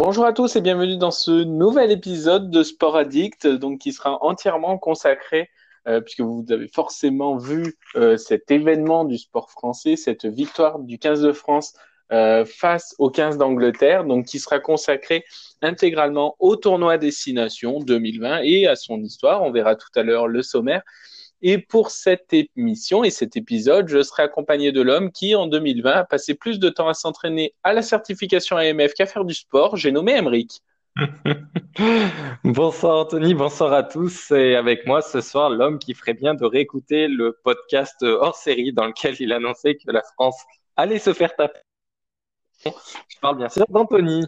Bonjour à tous et bienvenue dans ce nouvel épisode de Sport Addict, donc qui sera entièrement consacré, euh, puisque vous avez forcément vu euh, cet événement du sport français, cette victoire du 15 de France euh, face au 15 d'Angleterre, donc qui sera consacré intégralement au tournoi Destination 2020 et à son histoire. On verra tout à l'heure le sommaire. Et pour cette émission et cet épisode, je serai accompagné de l'homme qui, en 2020, a passé plus de temps à s'entraîner à la certification AMF qu'à faire du sport. J'ai nommé Emric. bonsoir Anthony, bonsoir à tous. Et avec moi ce soir, l'homme qui ferait bien de réécouter le podcast hors série dans lequel il annonçait que la France allait se faire taper. Je parle bien sûr d'Anthony.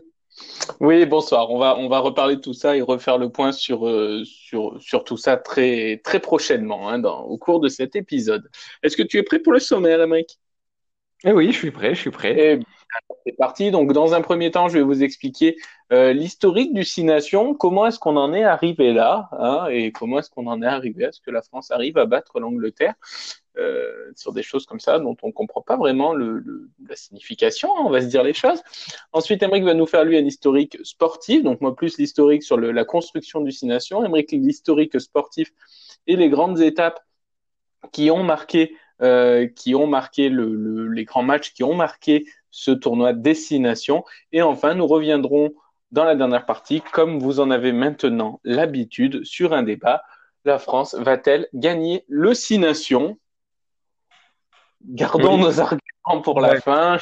Oui, bonsoir. On va, on va reparler de tout ça et refaire le point sur, euh, sur, sur tout ça très, très prochainement hein, dans, au cours de cet épisode. Est-ce que tu es prêt pour le sommaire, Emmerich eh Oui, je suis prêt, je suis prêt. Eh c'est parti. Donc, dans un premier temps, je vais vous expliquer euh, l'historique du Six Nations. Comment est-ce qu'on en est arrivé là hein, Et comment est-ce qu'on en est arrivé à ce que la France arrive à battre l'Angleterre euh, sur des choses comme ça dont on ne comprend pas vraiment la signification, hein, on va se dire les choses. Ensuite, Emmerich va nous faire lui un historique sportif, donc moi plus l'historique sur la construction du Six Nations, Emmerich l'historique sportif et les grandes étapes qui ont marqué, euh, qui ont marqué le, les grands matchs qui ont marqué ce tournoi Destination. Et enfin, nous reviendrons dans la dernière partie, comme vous en avez maintenant l'habitude, sur un débat. La France va-t-elle gagner le Six Nations Gardons nos arguments pour la fin.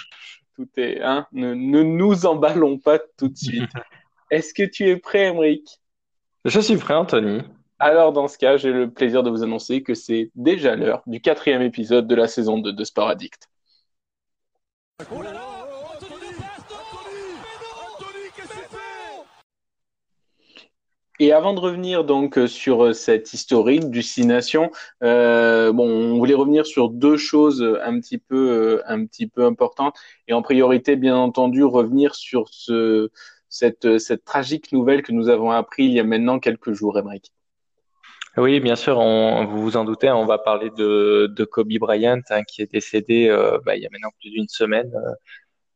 Tout est, hein, ne, ne, nous emballons pas tout de suite. Est-ce que tu es prêt, Emric Je suis prêt, Anthony. Alors, dans ce cas, j'ai le plaisir de vous annoncer que c'est déjà l'heure du quatrième épisode de la saison 2 de Sport Addict. Et avant de revenir donc sur cette historique du Six euh, bon, on voulait revenir sur deux choses un petit peu, un petit peu importantes, et en priorité, bien entendu, revenir sur ce, cette, cette tragique nouvelle que nous avons appris il y a maintenant quelques jours, Emmerich. Oui, bien sûr, on, vous vous en doutez, on va parler de, de Kobe Bryant hein, qui est décédé euh, bah, il y a maintenant plus d'une semaine,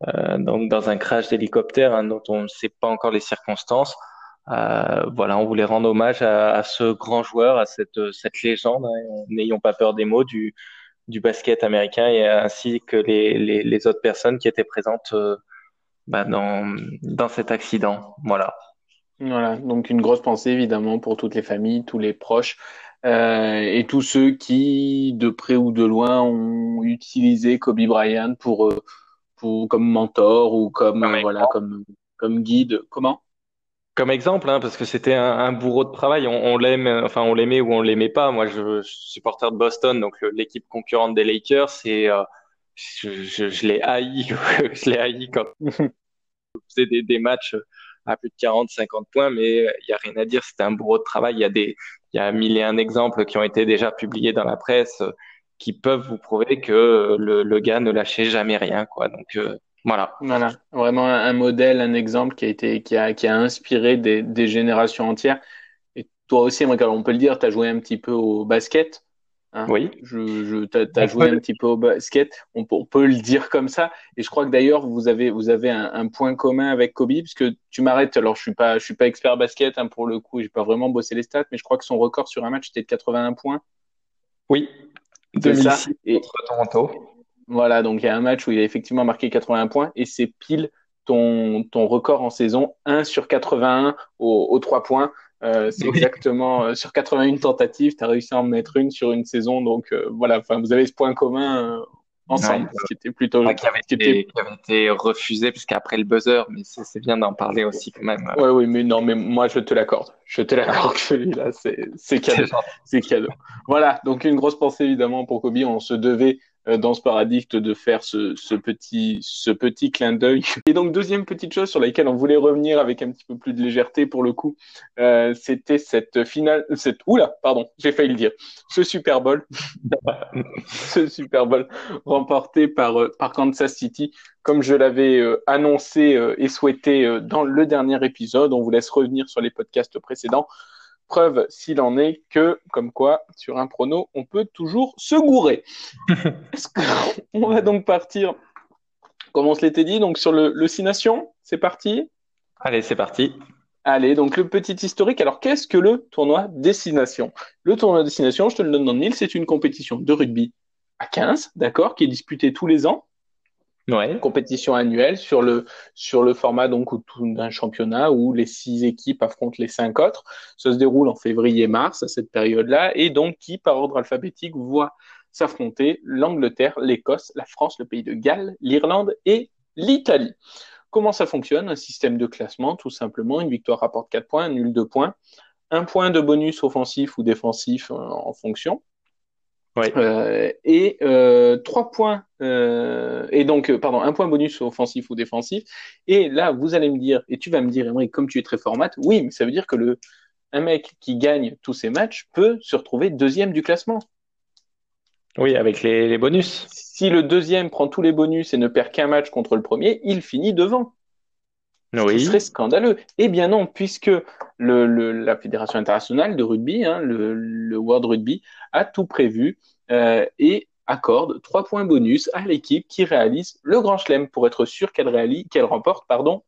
euh, euh donc dans un crash d'hélicoptère hein, dont on ne sait pas encore les circonstances. Euh, voilà, on voulait rendre hommage à, à, ce grand joueur, à cette, cette légende, hein, n'ayons pas peur des mots, du, du basket américain et ainsi que les, les, les autres personnes qui étaient présentes euh, bah, dans, dans cet accident. Voilà. Voilà, donc une grosse pensée évidemment pour toutes les familles, tous les proches euh, et tous ceux qui, de près ou de loin, ont utilisé Kobe Bryant pour, euh, pour comme mentor ou comme, comme voilà comme comme guide. Comment? Comme exemple, hein, parce que c'était un, un, bourreau de travail. On, on l'aime, enfin on l'aimait ou on l'aimait pas. Moi, je, je, suis supporter de Boston, donc l'équipe concurrente des Lakers, et euh, je, je, je l'ai haï, je l'ai haï quand on faisait des, des, matchs à plus de 40, 50 points, mais il y a rien à dire. C'était un bourreau de travail. Il y a des, il y a mille et un exemples qui ont été déjà publiés dans la presse qui peuvent vous prouver que le, le gars ne lâchait jamais rien, quoi. Donc euh, voilà. Voilà, vraiment un modèle, un exemple qui a été, qui a, qui a inspiré des, des générations entières. Et toi aussi, on peut le dire, tu as joué un petit peu au basket. Hein oui. Je, je, tu as, joué un petit peu au basket. On, on, peut le dire comme ça. Et je crois que d'ailleurs, vous avez, vous avez un, un, point commun avec Kobe, puisque tu m'arrêtes. Alors, je suis pas, je suis pas expert basket hein, pour le coup. J'ai pas vraiment bossé les stats, mais je crois que son record sur un match était de 81 points. Oui. 2006 et contre Toronto. Voilà, donc il y a un match où il a effectivement marqué 81 points et c'est pile ton, ton record en saison 1 sur 81 aux, aux 3 points. Euh, c'est oui. exactement euh, sur 81 tentatives, tu as réussi à en mettre une sur une saison. Donc euh, voilà, enfin vous avez ce point commun euh, ensemble, ouais, qui était plutôt ouais, qui, avait été, était... qui avait été refusé puisqu'après le buzzer, mais c'est bien d'en parler aussi quand même. Oui, oui, mais non, mais moi je te l'accorde. Je te l'accorde que celui-là, c'est cadeau. C'est cadeau. Voilà, donc une grosse pensée évidemment pour Kobe. On se devait dans ce paradigme de faire ce, ce, petit, ce petit clin d'œil. Et donc, deuxième petite chose sur laquelle on voulait revenir avec un petit peu plus de légèreté pour le coup, euh, c'était cette finale, cette, oula, pardon, j'ai failli le dire, ce Super Bowl, ce Super Bowl remporté par, par Kansas City. Comme je l'avais euh, annoncé euh, et souhaité dans le dernier épisode, on vous laisse revenir sur les podcasts précédents. Preuve, s'il en est, que, comme quoi, sur un prono, on peut toujours se gourer. on va donc partir, comme on se l'était dit, donc sur le, le Six Nations, c'est parti? Allez, c'est parti. Allez, donc le petit historique. Alors, qu'est-ce que le tournoi destination Le tournoi destination, je te le donne dans le mille, c'est une compétition de rugby à 15, d'accord, qui est disputée tous les ans. Ouais. Compétition annuelle sur le, sur le format donc d'un championnat où les six équipes affrontent les cinq autres. Ça se déroule en février-mars à cette période-là et donc qui, par ordre alphabétique, voit s'affronter l'Angleterre, l'Écosse, la France, le pays de Galles, l'Irlande et l'Italie. Comment ça fonctionne Un système de classement, tout simplement. Une victoire rapporte 4 points, un nul 2 points. Un point de bonus offensif ou défensif euh, en fonction. Euh, et euh, trois points euh, et donc pardon un point bonus offensif ou défensif. Et là vous allez me dire et tu vas me dire comme tu es très format oui mais ça veut dire que le un mec qui gagne tous ses matchs peut se retrouver deuxième du classement. Oui avec les, les bonus. Si le deuxième prend tous les bonus et ne perd qu'un match contre le premier il finit devant oui. Ce serait scandaleux. Eh bien non, puisque le, le, la Fédération internationale de rugby, hein, le, le, World Rugby, a tout prévu euh, et accorde trois points bonus à l'équipe qui réalise le Grand Chelem pour être sûr qu'elle réalise, qu'elle remporte, pardon,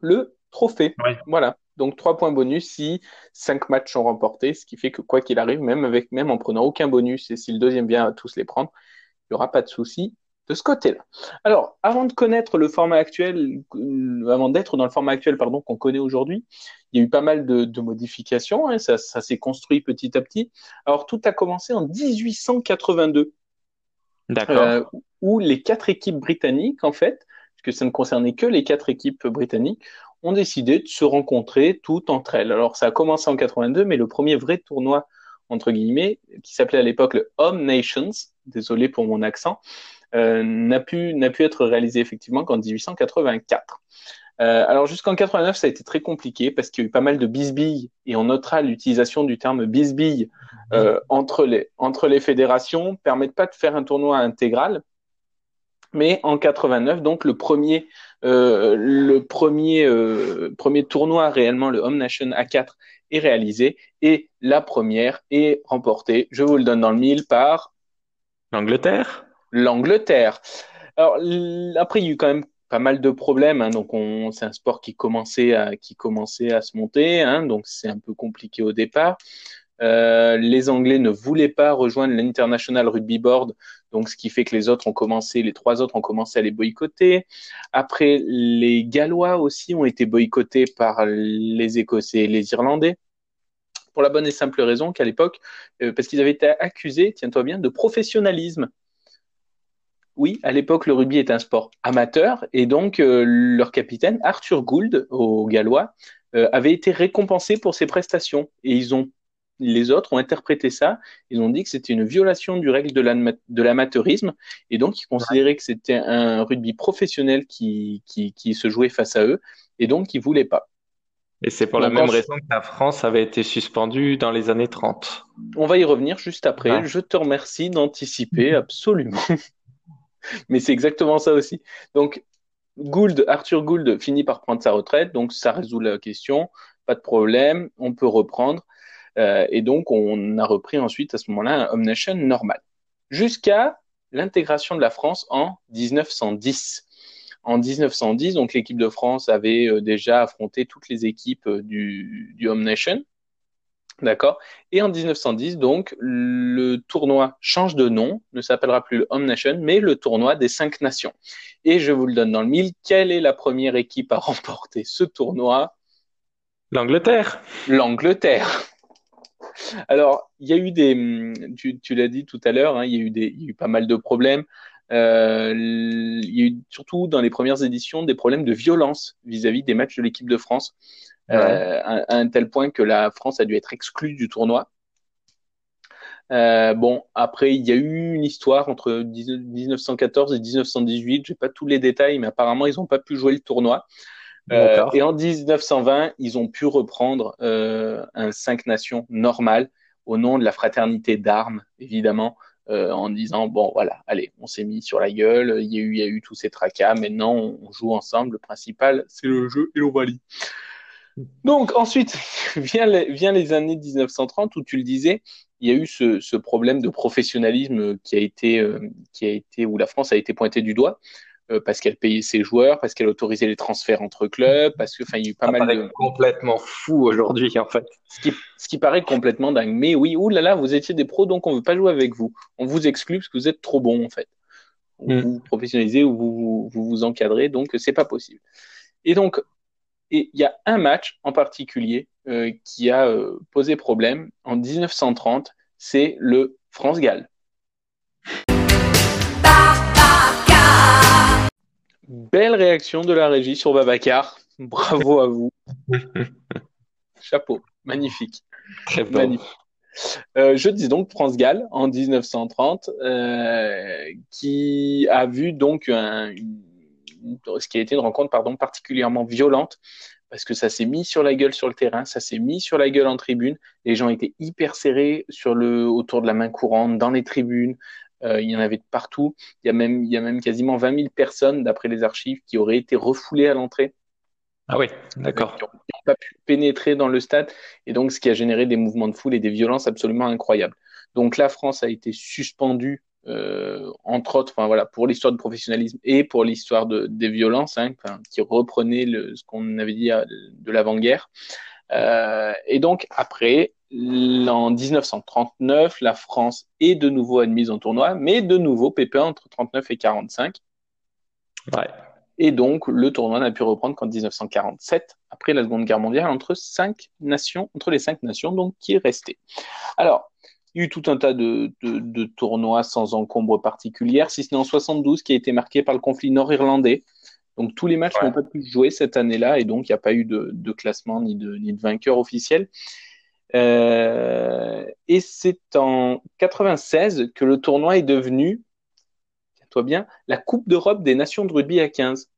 le trophée. Voilà. Donc trois points bonus si cinq matchs sont remportés, ce qui fait que quoi qu'il arrive, même avec même en prenant aucun bonus et si le deuxième vient à tous les prendre, il n'y aura pas de souci de ce côté-là. Alors, avant de connaître le format actuel, euh, avant d'être dans le format actuel, pardon, qu'on connaît aujourd'hui, il y a eu pas mal de, modifications, hein, ça, s'est construit petit à petit. Alors, tout a commencé en 1882. D'accord. Euh, où les quatre équipes britanniques, en fait, puisque ça ne concernait que les quatre équipes britanniques, ont décidé de se rencontrer toutes entre elles. Alors, ça a commencé en 82, mais le premier vrai tournoi, entre guillemets, qui s'appelait à l'époque le Home Nations, désolé pour mon accent, n'a pu, n'a pu être réalisé effectivement qu'en 1884. Euh, alors jusqu'en 89, ça a été très compliqué parce qu'il y a eu pas mal de bisbilles et on notera l'utilisation du terme bisbille euh, entre les entre les fédérations permettent pas de faire un tournoi intégral. Mais en 89, donc le premier euh, le premier euh, premier tournoi réellement le Home Nation A4 est réalisé et la première est remportée. Je vous le donne dans le mille par l'Angleterre l'Angleterre. Alors après, il y a eu quand même pas mal de problèmes. Hein, donc, on, c'est un sport qui commençait à qui commençait à se monter. Hein, donc, c'est un peu compliqué au départ. Euh, les Anglais ne voulaient pas rejoindre l'International Rugby Board, donc ce qui fait que les autres ont commencé, les trois autres ont commencé à les boycotter. Après, les Gallois aussi ont été boycottés par les Écossais et les Irlandais pour la bonne et simple raison qu'à l'époque, euh, parce qu'ils avaient été accusés, tiens-toi bien, de professionnalisme oui, à l'époque, le rugby est un sport amateur et donc euh, leur capitaine, Arthur Gould, au Gallois, euh, avait été récompensé pour ses prestations. Et ils ont, les autres ont interprété ça. Ils ont dit que c'était une violation du règle de l'amateurisme et donc ils considéraient que c'était un rugby professionnel qui, qui, qui, se jouait face à eux et donc ils voulaient pas. Et c'est pour la même raison que la France avait été suspendue dans les années 30. On va y revenir juste après. Je te remercie d'anticiper absolument. Mais c'est exactement ça aussi. Donc, Gould, Arthur Gould finit par prendre sa retraite, donc ça résout la question, pas de problème, on peut reprendre. Euh, et donc, on a repris ensuite à ce moment-là un Home Nation normal. Jusqu'à l'intégration de la France en 1910. En 1910, donc l'équipe de France avait euh, déjà affronté toutes les équipes euh, du, du Home Nation. D'accord Et en 1910, donc, le tournoi change de nom, ne s'appellera plus le Home Nation, mais le tournoi des cinq nations. Et je vous le donne dans le mille, quelle est la première équipe à remporter ce tournoi? L'Angleterre. L'Angleterre. Alors, il y a eu des, tu, tu l'as dit tout à l'heure, hein, il, y a eu des, il y a eu pas mal de problèmes. Euh, il y a eu surtout dans les premières éditions des problèmes de violence vis-à-vis -vis des matchs de l'équipe de France euh, à, un tel point que la France a dû être exclue du tournoi. Euh, bon, après, il y a eu une histoire entre 1914 et 1918. J'ai pas tous les détails, mais apparemment, ils n'ont pas pu jouer le tournoi. Euh, et en 1920, ils ont pu reprendre euh, un cinq nations normal au nom de la fraternité d'armes, évidemment, euh, en disant bon, voilà, allez, on s'est mis sur la gueule. Il y a eu, il y a eu tous ces tracas. Maintenant, on joue ensemble. Le principal, c'est le jeu et l'Ovalie. Donc ensuite, vient les, vient les années 1930 où tu le disais, il y a eu ce, ce problème de professionnalisme qui a été, euh, qui a été, où la France a été pointée du doigt. euh, parce qu'elle payait ses joueurs, parce qu'elle autorisait les transferts entre clubs, parce que, enfin, il y a eu pas mal de. complètement fou aujourd'hui, en fait. Ce qui, ce qui paraît complètement dingue. Mais oui, oulala, vous étiez des pros, donc on veut pas jouer avec vous. On vous exclut parce que vous êtes trop bon, en fait. Vous vous professionnalisez ou vous vous, vous encadrez, donc c'est pas possible. Et donc, il y a un match en particulier euh, qui a euh, posé problème en 1930, c'est le France-Galles. Belle réaction de la régie sur Babacar. Bravo à vous. Chapeau. Magnifique. Très Magnifique. Euh, je dis donc France-Galles en 1930, euh, qui a vu donc un, ce qui a été une rencontre pardon, particulièrement violente parce que ça s'est mis sur la gueule sur le terrain, ça s'est mis sur la gueule en tribune. Les gens étaient hyper serrés sur le, autour de la main courante, dans les tribunes. Euh, il y en avait de partout. Il y a même, il y a même quasiment 20 000 personnes, d'après les archives, qui auraient été refoulées à l'entrée. Ah oui, d'accord. Qui n'ont pas pu pénétrer dans le stade. Et donc, ce qui a généré des mouvements de foule et des violences absolument incroyables. Donc, la France a été suspendue, euh, entre autres, enfin voilà, pour l'histoire du professionnalisme et pour l'histoire de, des violences, hein, qui reprenait le, ce qu'on avait dit de l'avant-guerre. Euh, et donc, après, en 1939, la France est de nouveau admise en tournoi, mais de nouveau pépin entre 39 et 45. Ouais. Et donc, le tournoi n'a pu reprendre qu'en 1947, après la Seconde Guerre mondiale, entre cinq nations, entre les cinq nations, donc qui est resté. Alors, eu tout un tas de, de, de tournois sans encombre particulière, si ce n'est en 72 qui a été marqué par le conflit nord-irlandais. Donc tous les matchs n'ont pas pu jouer cette année-là et donc il n'y a pas eu de, de, classement ni de, ni de vainqueur officiel. Euh, et c'est en 96 que le tournoi est devenu, toi bien, la Coupe d'Europe des Nations de rugby à 15.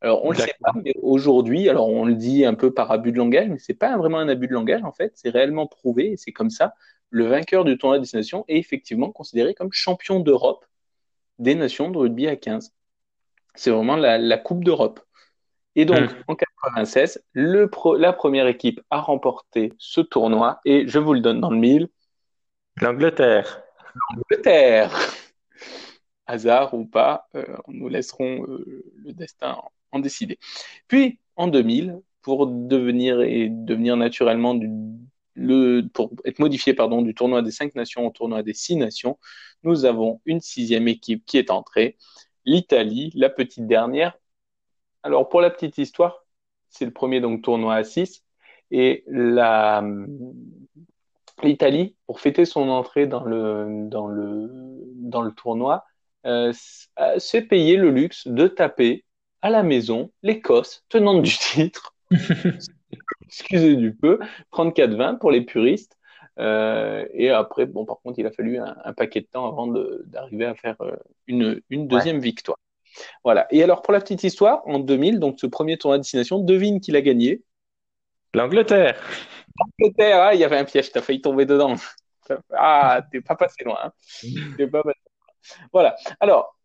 Alors on le sait pas, mais aujourd'hui, alors on le dit un peu par abus de langage, mais c'est pas vraiment un abus de langage en fait, c'est réellement prouvé et c'est comme ça. Le vainqueur du tournoi des nations est effectivement considéré comme champion d'Europe des nations de rugby à 15. C'est vraiment la, la Coupe d'Europe. Et donc, mmh. en 96, le la première équipe à remporter ce tournoi, et je vous le donne dans le mille. L'Angleterre. L'Angleterre. Hasard ou pas, euh, nous laisserons euh, le destin en, décider. Puis, en 2000, pour devenir et devenir naturellement du, le, pour être modifié pardon, du tournoi des cinq nations au tournoi des six nations, nous avons une sixième équipe qui est entrée, l'Italie, la petite dernière, alors, pour la petite histoire, c'est le premier donc tournoi à 6. Et la, l'Italie, pour fêter son entrée dans le, dans le, dans le tournoi, euh, s'est payé le luxe de taper à la maison l'Écosse, tenante du titre. Excusez du peu, 34-20 pour les puristes. Euh, et après, bon, par contre, il a fallu un, paquet de temps avant d'arriver à faire euh, une, une deuxième victoire. Voilà. Et alors, pour la petite histoire, en 2000, donc ce premier tournoi de destination, devine qui l'a gagné? L'Angleterre. L'Angleterre, ah, il y avait un piège, t'as failli tomber dedans. Ah, t'es pas passé loin. Hein. pas passé loin. Voilà. Alors,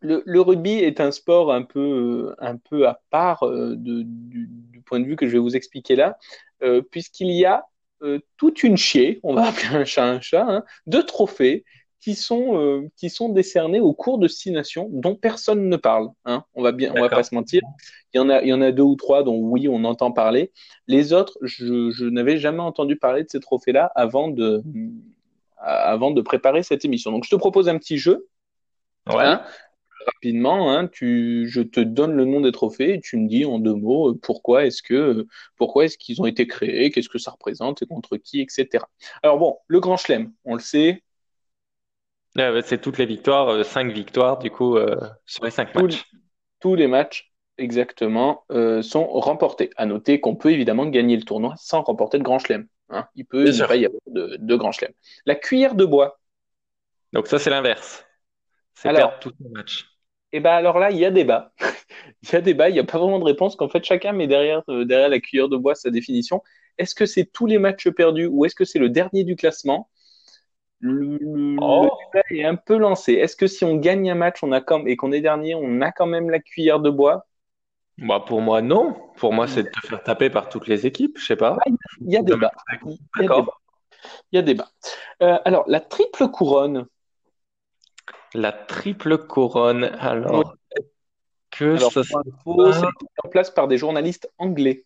le, le, rugby est un sport un peu, un peu à part euh, de, du, point de vue que je vais vous expliquer là, euh, puisqu'il y a euh, toute une chier, on va appeler un chat un chat, hein, de trophées qui sont euh, qui sont décernés au cours de six nations dont personne ne parle. Hein. On va bien, on va pas se mentir. Il y en a, il y en a deux ou trois dont oui, on entend parler. Les autres, je, je n'avais jamais entendu parler de ces trophées-là avant de avant de préparer cette émission. Donc, je te propose un petit jeu. Ouais. Hein, rapidement, hein, tu, je te donne le nom des trophées et tu me dis en deux mots euh, pourquoi est-ce que pourquoi est-ce qu'ils ont été créés, qu'est-ce que ça représente et contre qui, etc. Alors bon, le Grand Chelem, on le sait, c'est toutes les victoires, euh, cinq victoires du coup euh, sur les cinq matchs. Tous les matchs exactement euh, sont remportés. À noter qu'on peut évidemment gagner le tournoi sans remporter de grand chelem. Hein. Il peut y avoir de, de grand chelem. La cuillère de bois. Donc ça c'est l'inverse. C'est perdre tous les matchs. Et eh ben alors là il y a débat. il y a débat. Il n'y a pas vraiment de réponse. Qu'en fait chacun met derrière derrière la cuillère de bois sa définition. Est-ce que c'est tous les matchs perdus ou est-ce que c'est le dernier du classement? Le, oh. est un peu lancé. Est-ce que si on gagne un match on a comme, et qu'on est dernier, on a quand même la cuillère de bois? Bah pour moi, non. Pour moi, c'est de te faire taper par toutes les équipes. Je sais pas. Il y a débat. Il y a débat. Euh, alors, la triple couronne. La triple couronne. Alors, que Alors, ça serait en place par des journalistes anglais.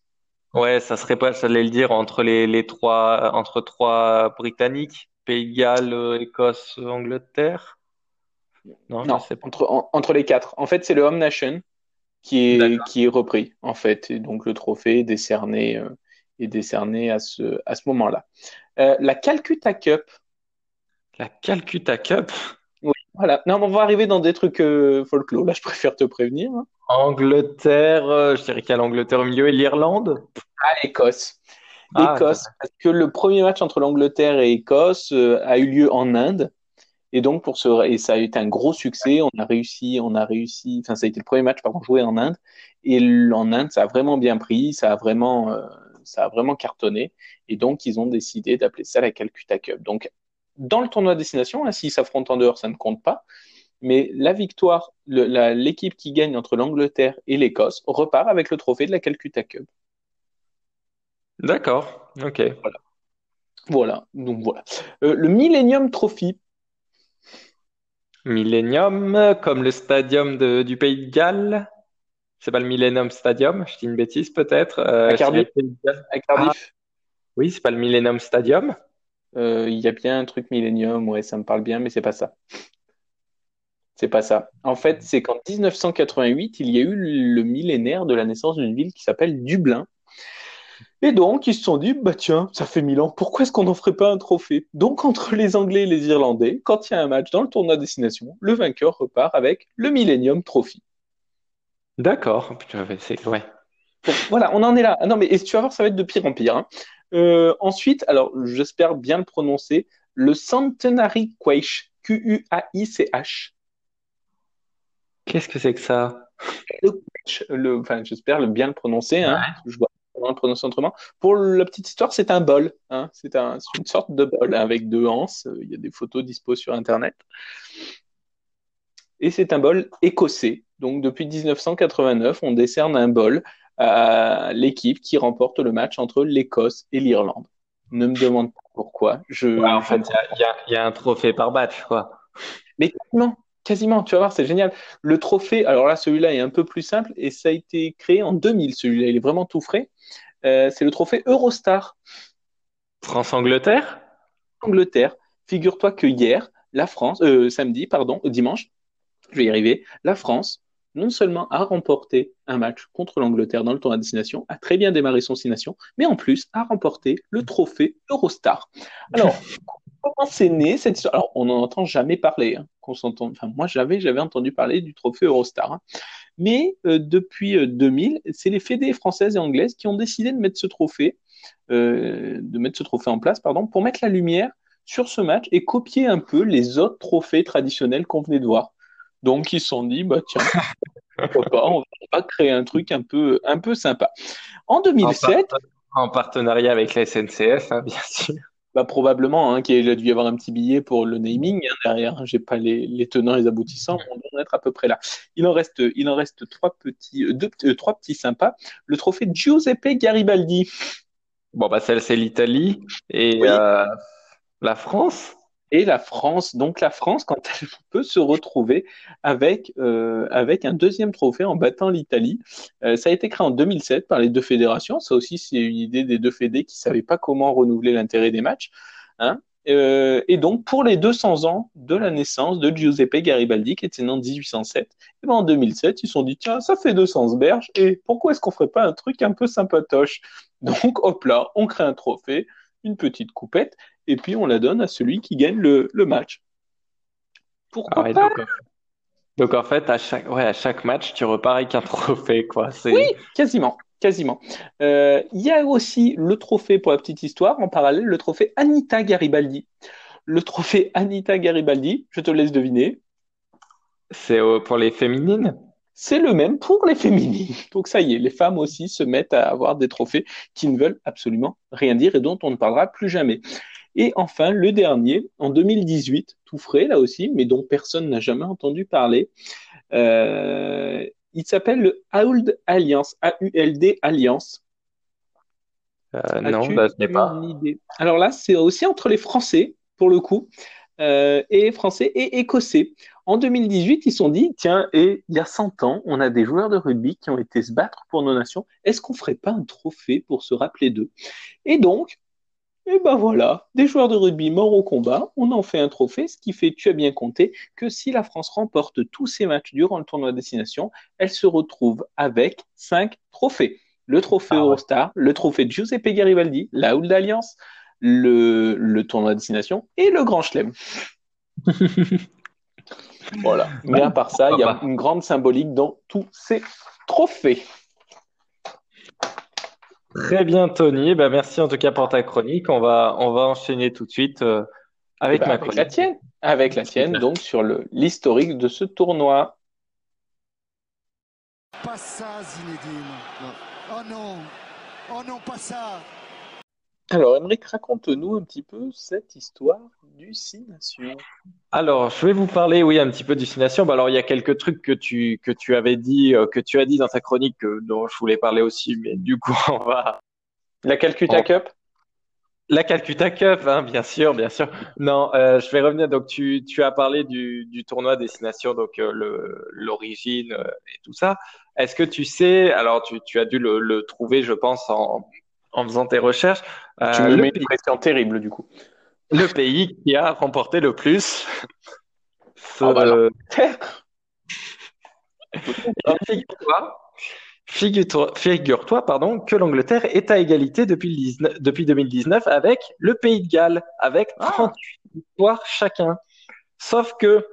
Ouais, ça serait pas, j'allais le dire, entre les, les trois, entre trois Britanniques, Pays de Galles, euh, Écosse, Angleterre? Non, Non, pas. entre, en- entre les quatre. En fait, c'est le Home Nation qui est, qui est repris, en fait. Et donc, le trophée est décerné, euh, est décerné à ce, à ce moment-là. Euh, la Calcutta Cup, La Calcutta Cup, voilà. Non, mais on va arriver dans des trucs euh, folklore. Là, je préfère te prévenir. hein. Angleterre, euh, je dirais qu'il y a l'Angleterre au milieu et l'Irlande. Ah, Écosse. Ah, parce que le premier match entre l'Angleterre et Écosse euh, a eu lieu en Inde. Et donc, pour ce, et ça a été un gros succès. On a réussi, on a réussi, enfin, ça a été le premier match, pardon, joué en Inde. Et l- en Inde, ça a vraiment bien pris, ça a vraiment, euh, ça a vraiment cartonné. Et donc, ils ont décidé d'appeler ça la Calcutta Cup. Donc, dans le tournoi destination, hein, s'ils s'affrontent en dehors, ça ne compte pas. Mais la victoire, l'équipe qui gagne entre l'Angleterre et l'Écosse repart avec le trophée de la Calcutta Cup. d'accord, ok. Voilà. Voilà. Donc, voilà. Euh, le Millennium Trophy. Millennium, comme le stadium de- du Pays de Galles. C'est pas le Millennium Stadium, je dis une bêtise peut-être. À Euh, dirais Cardiff, à Ah, Cardiff, oui, c'est pas le Millennium Stadium. Euh, il y a bien un truc Millennium, ouais, ça me parle bien, mais c'est pas ça. C'est pas ça. En fait, c'est qu'en 1988, il y a eu le millénaire de la naissance d'une ville qui s'appelle Dublin. Et donc, ils se sont dit, bah tiens, ça fait mille ans, pourquoi est-ce qu'on n'en ferait pas un trophée? Donc, entre les Anglais et les Irlandais, quand il y a un match dans le tournoi destination, le vainqueur repart avec le Millennium Trophy. D'accord, ouais. Bon, voilà, on en est là. Ah non, mais et tu vas voir, ça va être de pire en pire. hein. Euh, ensuite, alors, j'espère bien le prononcer, le Centenary Quaich, Q-U-A-I-C-H. Qu'est-ce que c'est que ça? Le enfin, j'espère le bien le prononcer, hein. Ouais. Je vois comment le prononcer autrement. Pour la petite histoire, c'est un bol, hein. C'est un, une sorte de bol avec deux anses. Il y a des photos dispo sur Internet. Et c'est un bol écossais. Donc, depuis 1989, on décerne un bol l'équipe qui remporte le match entre l'Écosse et l'Irlande. Ne me demande pas pourquoi. Je, Ouais, en fait, il y y y a un trophée par match, quoi. Mais quasiment, quasiment, tu vas voir, c'est génial. Le trophée, alors là, celui-là est un peu plus simple et ça a été créé en 2000, celui-là, il est vraiment tout frais. Euh, c'est le trophée Eurostar France-Angleterre? Angleterre. Figure-toi que hier, la France, euh, samedi, pardon, dimanche, je vais y arriver, la France, non seulement a remporté un match contre l'Angleterre dans le tournoi à destination, a très bien démarré son destination, mais en plus a remporté le trophée Eurostar. Alors, comment c'est né cette histoire? Alors, on n'en entend jamais parler. Hein, qu'on s'entend... Enfin, moi, j'avais, j'avais entendu parler du trophée Eurostar. hein. Mais euh, depuis euh, 2000, c'est les fédés françaises et anglaises qui ont décidé de mettre ce trophée, euh, de mettre ce trophée en place, pardon, pour mettre la lumière sur ce match et copier un peu les autres trophées traditionnels qu'on venait de voir. Donc, ils se sont dit, bah tiens, pourquoi pas, on va créer un truc un peu, un peu sympa. En En, par- 2007, en partenariat avec la SNCF, hein, bien sûr. Bah, probablement hein, qu'il a dû y avoir un petit billet pour le naming hein, derrière. J'ai pas les, les tenants et les aboutissants, mais on doit en être à peu près là. Il en reste, il en reste trois petits, euh, deux, euh, trois petits sympas. Le trophée Giuseppe Garibaldi. Bon, bah, celle, c'est l'Italie et Oui. euh, la France. Et la France, donc la France, quand elle peut se retrouver avec, euh, avec un deuxième trophée en battant l'Italie. Euh, ça a été créé en 2007 par les deux fédérations. Ça aussi, c'est une idée des deux fédés qui savaient pas comment renouveler l'intérêt des matchs. Hein. Euh, et donc, pour les 200 ans de la naissance de Giuseppe Garibaldi, qui était né en 1807, et ben en 2007, ils se sont dit, tiens, ça fait 200 berges, et pourquoi est-ce qu'on ferait pas un truc un peu sympatoche? Donc, hop là, on crée un trophée, une petite coupette, et puis on la donne à celui qui gagne le, le match. Ah Pourquoi ouais, pas donc, en- donc, en fait, à chaque, ouais, à chaque match, tu repars avec un trophée, quoi. C'est, Oui, quasiment, quasiment. Euh, Il y a aussi le trophée, pour la petite histoire, en parallèle, le trophée Anita Garibaldi. Le trophée Anita Garibaldi, je te laisse deviner, c'est pour les féminines? C'est le même pour les féminines. Donc ça y est, les femmes aussi se mettent à avoir des trophées qui ne veulent absolument rien dire et dont on ne parlera plus jamais. Et enfin, le dernier, en 2018, tout frais là aussi, mais dont personne n'a jamais entendu parler, euh, il s'appelle le AULD Alliance, A-U-L-D Alliance. Euh, non, bah, je n'ai pas. idée? Alors là, c'est aussi entre les Français, pour le coup, euh, et Français et Écossais. En 2018, ils se sont dit, tiens, et il y a 100 ans, on a des joueurs de rugby qui ont été se battre pour nos nations. Est-ce qu'on ferait pas un trophée pour se rappeler d'eux? Et donc, et ben voilà, des joueurs de rugby morts au combat, on en fait un trophée, ce qui fait, tu as bien compté, que si la France remporte tous ses matchs durant le tournoi destination, elle se retrouve avec cinq trophées. Le trophée ah Eurostar, le trophée Giuseppe Garibaldi, la Houle d'Alliance, le, le tournoi destination et le Grand Chelem. voilà. Mais à part ça, il y a une grande symbolique dans tous ces trophées. Très bien, Tony. Bah, merci en tout cas pour ta chronique. On va, on va enchaîner tout de suite euh, avec bah, ma chronique. Avec la tienne, avec la tienne donc sur l'historique de ce tournoi. Pas ça, Zinedine. Oh non, oh non, pas ça. Alors, Emmerich, raconte-nous un petit peu cette histoire du Six Nations. Alors, je vais vous parler, oui, un petit peu du Six Nations. Bah, alors, il y a quelques trucs que tu que tu avais dit, euh, que tu as dit dans ta chronique, euh, dont je voulais parler aussi, mais du coup, on va. La Calcutta Cup. La Calcutta Cup, hein, bien sûr, bien sûr. Non, euh, je vais revenir. Donc, tu, tu as parlé du, du tournoi Destination, donc l'origine et tout ça. Est-ce que tu sais, alors tu, tu as dû le, le trouver, je pense, en, en faisant tes recherches. Euh, tu me mets une pression terrible du coup. Le pays qui a remporté le plus. Ah, bah, figure-toi, figure-toi, pardon, que l'Angleterre est à égalité depuis, depuis 2019 avec le Pays de Galles, avec 38 ah. victoires chacun. Sauf que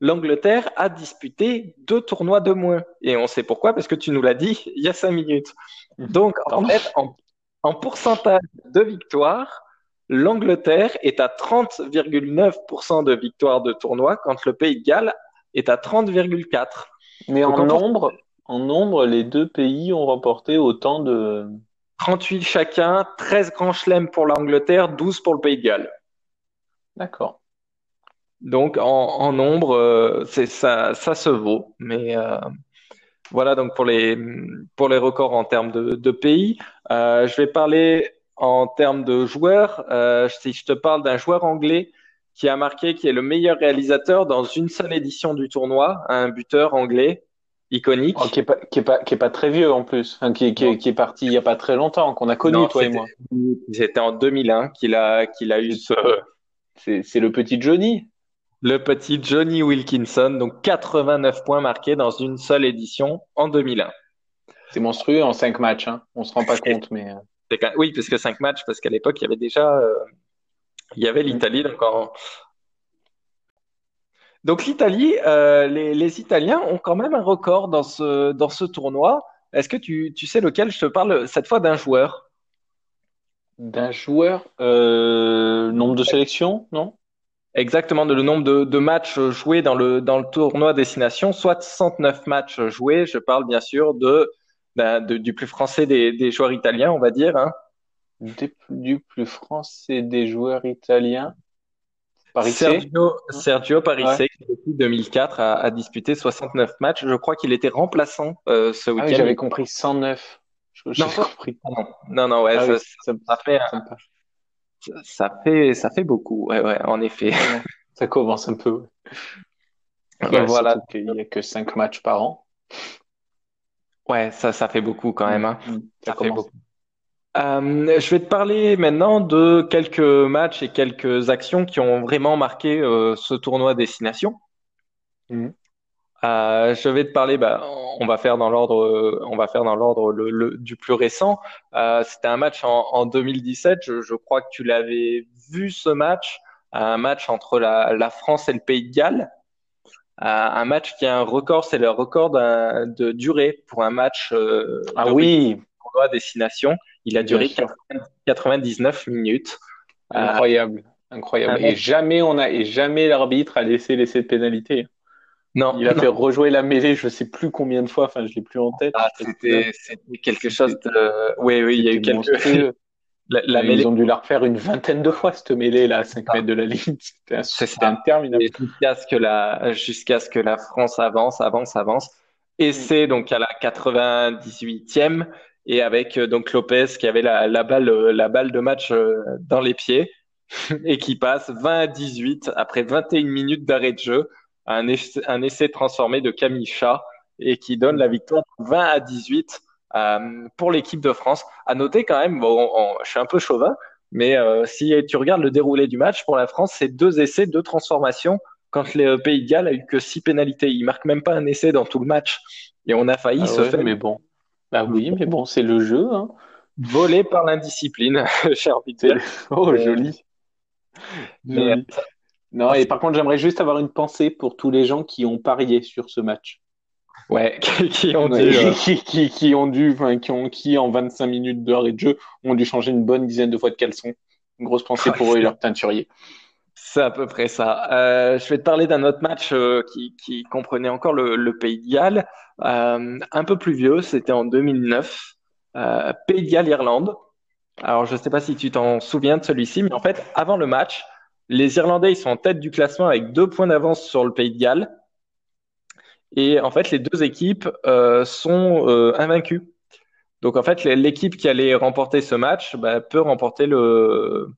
l'Angleterre a disputé deux tournois de moins. Et on sait pourquoi, parce que tu nous l'as dit il y a cinq minutes. Donc, en fait, en en pourcentage de victoires, l'Angleterre est à 30,9% de victoires de tournoi, quand le Pays de Galles est à 30,4%. Mais en nombre, en nombre, les deux pays ont remporté autant de... 38 chacun, 13 grands chelems pour l'Angleterre, 12 pour le Pays de Galles. D'accord. Donc en, nombre, euh, c'est ça, ça se vaut. Mais euh, voilà donc pour les pour les records en termes de, de pays. Euh, je vais parler en termes de joueurs. Euh, si je te parle d'un joueur anglais qui a marqué, qui est le meilleur réalisateur dans une seule édition du tournoi, un buteur anglais iconique. Oh, qui, est pas, qui, est pas, qui est pas très vieux en plus, qui, qui, qui, est parti il y a pas très longtemps, qu'on a connu toi et moi. C'était en 2001 qu'il a qu'il a eu ce. C'est le petit Johnny. Le petit Johnny Wilkinson, donc 89 points marqués dans une seule édition en 2001. C'est monstrueux en 5 matchs, hein. on se rend pas compte, mais. Euh. Oui, parce que 5 matchs, parce qu'à l'époque, il y avait déjà. Euh, il y avait l'Italie, donc Donc l'Italie, euh, les, Italiens ont quand même un record dans ce, dans ce tournoi. Est-ce que tu, tu sais lequel? Je te parle cette fois d'un joueur D'un joueur Nombre de sélections, non? Exactement le nombre de, matchs joués dans le, dans le tournoi Destination, soit 69 matchs joués. Je parle bien sûr de, ben, du plus français des, joueurs italiens, on va dire. Hein. du plus français des joueurs italiens. Sergio, Sergio Parisse, qui depuis 2004 a, disputé 69 matchs. Je crois qu'il était remplaçant euh, ce ah week-end. J'avais compris 109. non, compris. non, non, ouais, ah ça, ça, fait, ça fait, ça fait beaucoup, ouais, ouais, en effet. ça commence un peu. voilà. Il n'y a que 5 matchs par an. Ouais, ça, ça fait beaucoup quand même. Hein. Mm, ça, fait beaucoup. Euh, je vais te parler maintenant de quelques matchs et quelques actions qui ont vraiment marqué euh, ce tournoi destination. Mm. Euh, je vais te parler, bah, on va faire dans l'ordre, on va faire dans l'ordre le, du plus récent. Euh, c'était un match en, en 2017. Je, je, crois que tu l'avais vu ce match, un match entre la, la France et le Pays de Galles. Euh, un match qui a un record, c'est le record de durée pour un match. Euh, ah oui. Tournoi destination. Il a duré 99 minutes. Incroyable, incroyable. Et jamais on a, et jamais l'arbitre a laissé laisser de pénalité. Non. Il a fait rejouer la mêlée, je sais plus combien de fois, enfin, je l'ai plus en tête. Ah, c'était, quelque chose de, oui, oui, il y a eu quelques, la, mêlée... Ils ont dû la refaire une vingtaine de fois, cette mêlée, là, à 5 mètres de la ligne. C'était interminable. Jusqu'à ce que la, jusqu'à ce que la France avance, avance, avance. Et mm. c'est donc à la 98e, et avec euh, donc Lopez qui avait la, la balle, euh, la balle de match euh, dans les pieds, et qui passe 20 à 18 après 21 minutes d'arrêt de jeu un essai, un essai transformé de Camille Chat et qui donne la victoire 20 à 18 euh, pour l'équipe de France. À noter quand même, bon, je suis un peu chauvin, mais euh, si tu regardes le déroulé du match pour la France, c'est deux essais, deux transformations. Quand le Pays de Galles a eu que six pénalités, il marque même pas un essai dans tout le match et on a failli Ah se ouais, faire mais bon. Bah oui, mais bon, c'est le jeu, hein. voler par l'indiscipline, dire. le- Oh, joli, mais, joli. Non, et par contre, j'aimerais juste avoir une pensée pour tous les gens qui ont parié sur ce match. ouais, qui ont Ouais, dû. euh, qui, qui, qui ont dû, enfin, qui ont, qui en 25 minutes d'heure et de jeu ont dû changer une bonne dizaine de fois de caleçon. Une grosse pensée pour eux et leur teinturier. C'est à peu près ça. Euh, je vais te parler d'un autre match euh, qui, qui comprenait encore le, le Pays de Galles, euh, un peu plus vieux, c'était en 2009, euh, Pays de Galles-Irlande. Alors, je ne sais pas si tu t'en souviens de celui-ci, mais en fait, avant le match, les Irlandais, ils sont en tête du classement avec deux points d'avance sur le Pays de Galles. Et en fait, les deux équipes euh, sont euh, invaincues. Donc, en fait, l'équipe qui allait remporter ce match bah, peut remporter le,